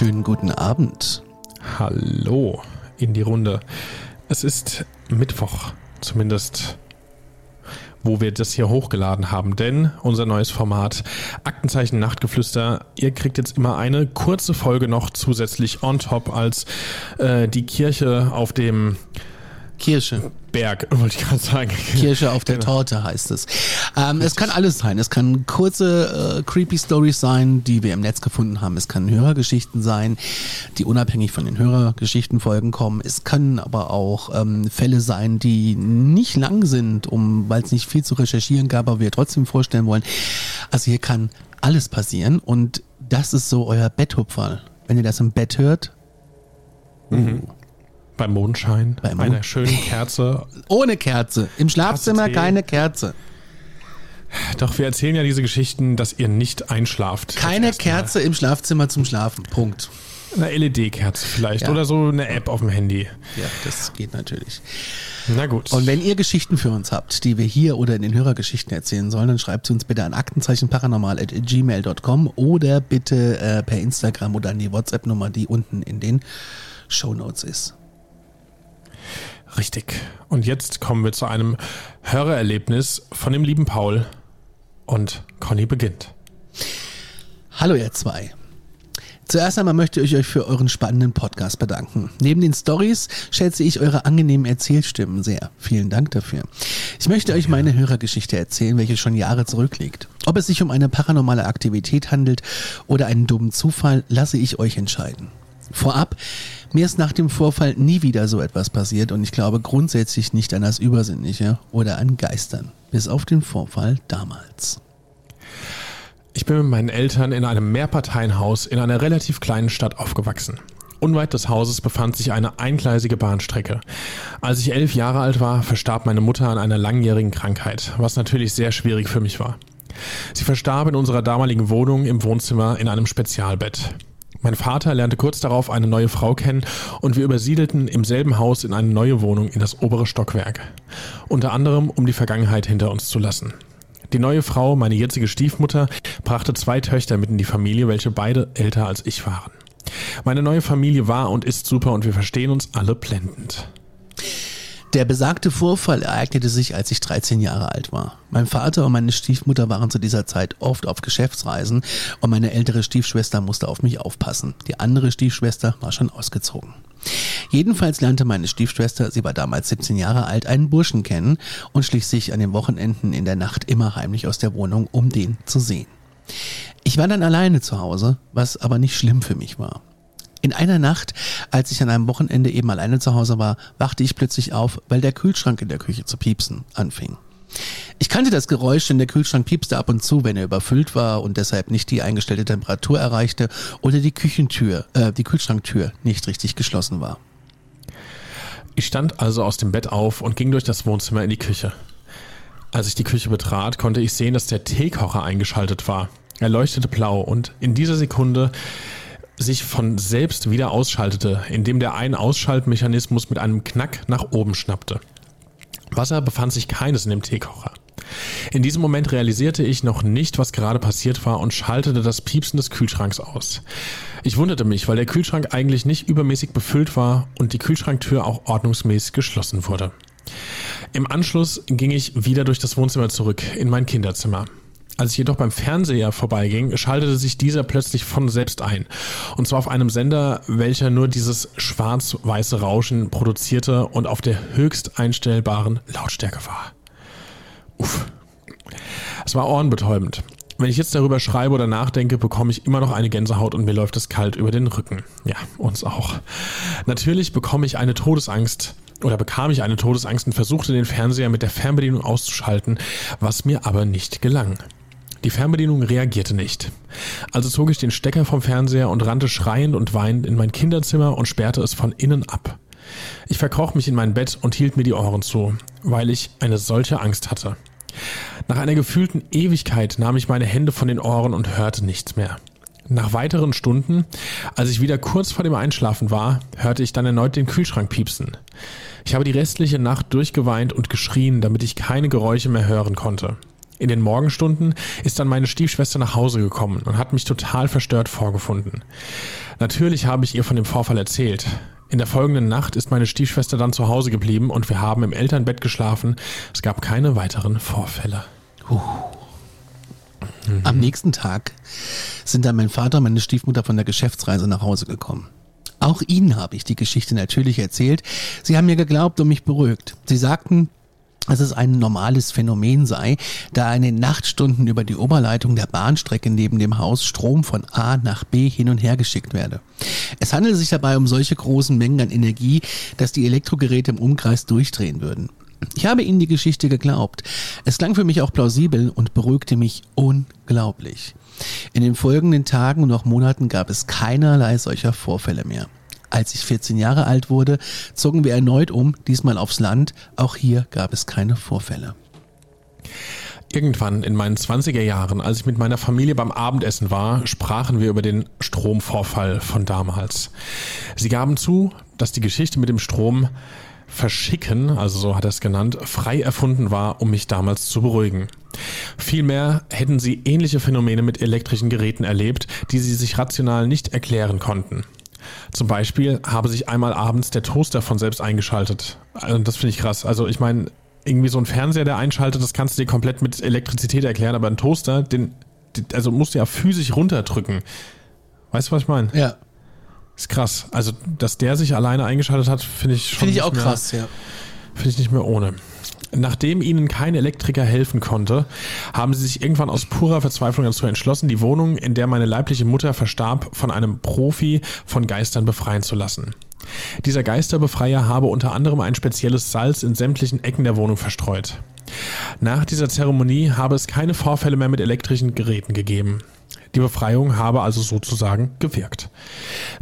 Schönen guten Abend. Hallo in die Runde. Es ist Mittwoch, zumindest wo wir das hier hochgeladen haben, denn unser neues Format Aktenzeichen Nachtgeflüster, ihr kriegt jetzt immer eine kurze Folge noch zusätzlich on top als äh, die Kirche auf dem Kirche. Berg, wollte ich gerade sagen. Kirsche auf der Torte heißt es. Ähm, es kann alles sein. Es kann kurze, äh, creepy Stories sein, die wir im Netz gefunden haben. Es kann Hörergeschichten sein, die unabhängig von den Hörergeschichtenfolgen kommen. Es können aber auch ähm, Fälle sein, die nicht lang sind, um, weil es nicht viel zu recherchieren gab, aber wir trotzdem vorstellen wollen. Also hier kann alles passieren und das ist so euer Betthupferl. Wenn ihr das im Bett hört, Beim Mondschein, bei einer Mond- schönen Kerze. ohne Kerze. Im Schlafzimmer keine Kerze. Doch wir erzählen ja diese Geschichten, dass ihr nicht einschlaft. Keine. Kerze im Schlafzimmer zum Schlafen. Punkt. Eine LED-Kerze vielleicht Ja. oder so eine App auf dem Handy. Ja, das geht natürlich. Na gut. Und wenn ihr Geschichten für uns habt, die wir hier oder in den Hörergeschichten erzählen sollen, dann schreibt sie uns bitte an aktenzeichenparanormal.gmail.com oder bitte äh, per Instagram oder an die WhatsApp-Nummer, die unten in den Shownotes ist. Richtig. Und jetzt kommen wir zu einem Hörererlebnis von dem lieben Paul. Und Conny beginnt. Hallo ihr zwei. Zuerst einmal möchte ich euch für euren spannenden Podcast bedanken. Neben den Stories schätze ich eure angenehmen Erzählstimmen sehr. Vielen Dank dafür. Ich möchte euch meine Hörergeschichte erzählen, welche schon Jahre zurückliegt. Ob es sich um eine paranormale Aktivität handelt oder einen dummen Zufall, lasse ich euch entscheiden. Vorab, mir ist nach dem Vorfall nie wieder so etwas passiert und ich glaube grundsätzlich nicht an das Übersinnliche oder an Geistern. Bis auf den Vorfall damals. Ich bin mit meinen Eltern in einem Mehrparteienhaus in einer relativ kleinen Stadt aufgewachsen. Unweit des Hauses befand sich eine eingleisige Bahnstrecke. Als ich elf Jahre alt war, verstarb meine Mutter an einer langjährigen Krankheit, was natürlich sehr schwierig für mich war. Sie verstarb in unserer damaligen Wohnung im Wohnzimmer in einem Spezialbett. Mein Vater lernte kurz darauf eine neue Frau kennen und wir übersiedelten im selben Haus in eine neue Wohnung in das obere Stockwerk. Unter anderem, um die Vergangenheit hinter uns zu lassen. Die neue Frau, meine jetzige Stiefmutter, brachte zwei Töchter mit in die Familie, welche beide älter als ich waren. Meine neue Familie war und ist super und wir verstehen uns alle blendend. Der besagte Vorfall ereignete sich, als ich 13 Jahre alt war. Mein Vater und meine Stiefmutter waren zu dieser Zeit oft auf Geschäftsreisen und meine ältere Stiefschwester musste auf mich aufpassen. Die andere Stiefschwester war schon ausgezogen. Jedenfalls lernte meine Stiefschwester, sie war damals 17 Jahre alt, einen Burschen kennen und schlich sich an den Wochenenden in der Nacht immer heimlich aus der Wohnung, um den zu sehen. Ich war dann alleine zu Hause, was aber nicht schlimm für mich war. In einer Nacht, als ich an einem Wochenende eben alleine zu Hause war, wachte ich plötzlich auf, weil der Kühlschrank in der Küche zu piepsen anfing. Ich kannte das Geräusch, denn der Kühlschrank piepste ab und zu, wenn er überfüllt war und deshalb nicht die eingestellte Temperatur erreichte oder die Küchentür, äh, die Kühlschranktür nicht richtig geschlossen war. Ich stand also aus dem Bett auf und ging durch das Wohnzimmer in die Küche. Als ich die Küche betrat, konnte ich sehen, dass der Teekocher eingeschaltet war. Er leuchtete blau und in dieser Sekunde sich von selbst wieder ausschaltete, indem der Ein-Ausschaltmechanismus mit einem Knack nach oben schnappte. Wasser befand sich keines in dem Teekocher. In diesem Moment realisierte ich noch nicht, was gerade passiert war und schaltete das Piepsen des Kühlschranks aus. Ich wunderte mich, weil der Kühlschrank eigentlich nicht übermäßig befüllt war und die Kühlschranktür auch ordnungsmäßig geschlossen wurde. Im Anschluss ging ich wieder durch das Wohnzimmer zurück in mein Kinderzimmer. Als ich jedoch beim Fernseher vorbeiging, schaltete sich dieser plötzlich von selbst ein. Und zwar auf einem Sender, welcher nur dieses schwarz-weiße Rauschen produzierte und auf der höchst einstellbaren Lautstärke war. Uff. Es war ohrenbetäubend. wenn ich jetzt darüber schreibe oder nachdenke, bekomme ich immer noch eine Gänsehaut und mir läuft es kalt über den Rücken. Ja, uns auch. Natürlich bekomme ich eine Todesangst oder bekam ich eine Todesangst und versuchte den Fernseher mit der Fernbedienung auszuschalten, was mir aber nicht gelang. Die Fernbedienung reagierte nicht. Also zog ich den Stecker vom Fernseher und rannte schreiend und weinend in mein Kinderzimmer und sperrte es von innen ab. Ich verkroch mich in mein Bett und hielt mir die Ohren zu, weil ich eine solche Angst hatte. Nach einer gefühlten Ewigkeit nahm ich meine Hände von den Ohren und hörte nichts mehr. Nach weiteren Stunden, als ich wieder kurz vor dem Einschlafen war, hörte ich dann erneut den Kühlschrank piepsen. Ich habe die restliche Nacht durchgeweint und geschrien, damit ich keine Geräusche mehr hören konnte. In den Morgenstunden ist dann meine Stiefschwester nach Hause gekommen und hat mich total verstört vorgefunden. Natürlich habe ich ihr von dem Vorfall erzählt. In der folgenden Nacht ist meine Stiefschwester dann zu Hause geblieben und wir haben im Elternbett geschlafen. Es gab keine weiteren Vorfälle. Mhm. Am nächsten Tag sind dann mein Vater und meine Stiefmutter von der Geschäftsreise nach Hause gekommen. Auch ihnen habe ich die Geschichte natürlich erzählt. Sie haben mir geglaubt und mich beruhigt. Sie sagten, dass es ein normales Phänomen sei, da in den Nachtstunden über die Oberleitung der Bahnstrecke neben dem Haus Strom von A nach B hin und her geschickt werde. Es handele sich dabei um solche großen Mengen an Energie, dass die Elektrogeräte im Umkreis durchdrehen würden. Ich habe ihnen die Geschichte geglaubt. Es klang für mich auch plausibel und beruhigte mich unglaublich. In den folgenden Tagen und auch Monaten gab es keinerlei solcher Vorfälle mehr. Als ich 14 Jahre alt wurde, zogen wir erneut um, diesmal aufs Land. Auch hier gab es keine Vorfälle. Irgendwann in meinen 20er Jahren, als ich mit meiner Familie beim Abendessen war, sprachen wir über den Stromvorfall von damals. Sie gaben zu, dass die Geschichte mit dem Strom verschicken, also so hat er es genannt, frei erfunden war, um mich damals zu beruhigen. Vielmehr hätten sie ähnliche Phänomene mit elektrischen Geräten erlebt, die sie sich rational nicht erklären konnten. Zum Beispiel habe sich einmal abends der Toaster von selbst eingeschaltet. Also das finde ich krass. Also ich meine, irgendwie so ein Fernseher, der einschaltet, das kannst du dir komplett mit Elektrizität erklären, aber ein Toaster, den, also musst du ja physisch runterdrücken. Weißt du, was ich meine? Ja. Ist krass. Also, dass der sich alleine eingeschaltet hat, finde ich schon. Finde ich auch mehr, krass, ja. Finde ich nicht mehr ohne. Nachdem ihnen kein Elektriker helfen konnte, haben sie sich irgendwann aus purer Verzweiflung dazu entschlossen, die Wohnung, in der meine leibliche Mutter verstarb, von einem Profi von Geistern befreien zu lassen. Dieser Geisterbefreier habe unter anderem ein spezielles Salz in sämtlichen Ecken der Wohnung verstreut. Nach dieser Zeremonie habe es keine Vorfälle mehr mit elektrischen Geräten gegeben. Die Befreiung habe also sozusagen gewirkt.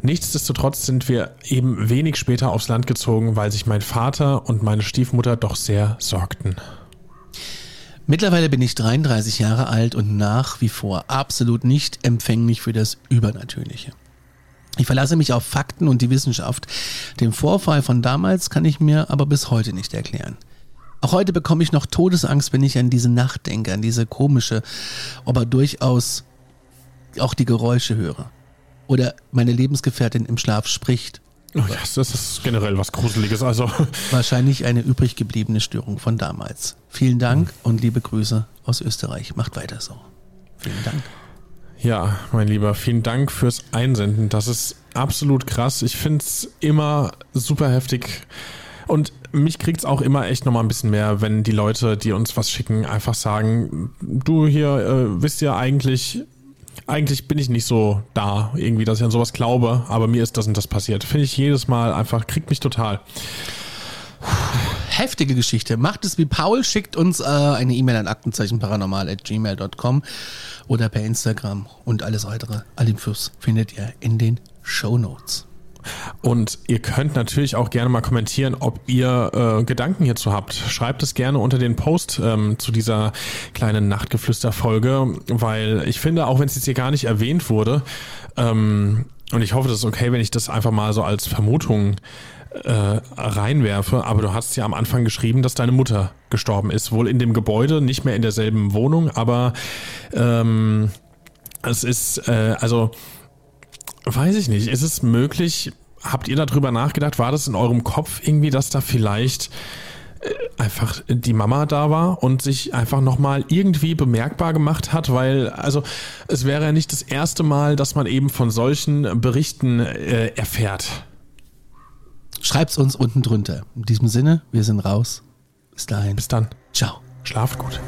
Nichtsdestotrotz sind wir eben wenig später aufs Land gezogen, weil sich mein Vater und meine Stiefmutter doch sehr sorgten. Mittlerweile bin ich 33 Jahre alt und nach wie vor absolut nicht empfänglich für das Übernatürliche. Ich verlasse mich auf Fakten und die Wissenschaft. Den Vorfall von damals kann ich mir aber bis heute nicht erklären. Auch heute bekomme ich noch Todesangst, wenn ich an diese Nacht denke, an diese komische, aber durchaus auch die Geräusche höre. Oder meine Lebensgefährtin im Schlaf spricht. Oh ja, das ist generell was Gruseliges. Also Wahrscheinlich eine übrig gebliebene Störung von damals. Vielen Dank und liebe Grüße aus Österreich. Macht weiter so. Vielen Dank. Ja, mein Lieber, vielen Dank fürs Einsenden. Das ist absolut krass. Ich finde es immer super heftig. Und mich kriegt es auch immer echt nochmal ein bisschen mehr, wenn die Leute, die uns was schicken, einfach sagen, du hier äh, wisst ja eigentlich, eigentlich bin ich nicht so da, irgendwie, dass ich an sowas glaube, aber mir ist das und das passiert. Finde ich jedes Mal einfach, kriegt mich total. Heftige Geschichte. Macht es wie Paul, schickt uns äh, eine E-Mail an aktenzeichenparanormal.gmail.com oder per Instagram und alles weitere. Alle Infos findet ihr in den Show Notes. Und ihr könnt natürlich auch gerne mal kommentieren, ob ihr äh, Gedanken hierzu habt. Schreibt es gerne unter den Post ähm, zu dieser kleinen Nachtgeflüster-Folge, weil ich finde, auch wenn es jetzt hier gar nicht erwähnt wurde, ähm, und ich hoffe, das ist okay, wenn ich das einfach mal so als Vermutung äh, reinwerfe, aber du hast ja am Anfang geschrieben, dass deine Mutter gestorben ist, wohl in dem Gebäude, nicht mehr in derselben Wohnung, aber ähm, es ist, äh, also weiß ich nicht, ist es möglich, habt ihr darüber nachgedacht, war das in eurem Kopf irgendwie, dass da vielleicht äh, einfach die Mama da war und sich einfach nochmal irgendwie bemerkbar gemacht hat, weil, also es wäre ja nicht das erste Mal, dass man eben von solchen Berichten äh, erfährt. Schreibt's uns unten drunter. In diesem Sinne, wir sind raus. Bis dahin. Bis dann. Ciao. Schlaft gut.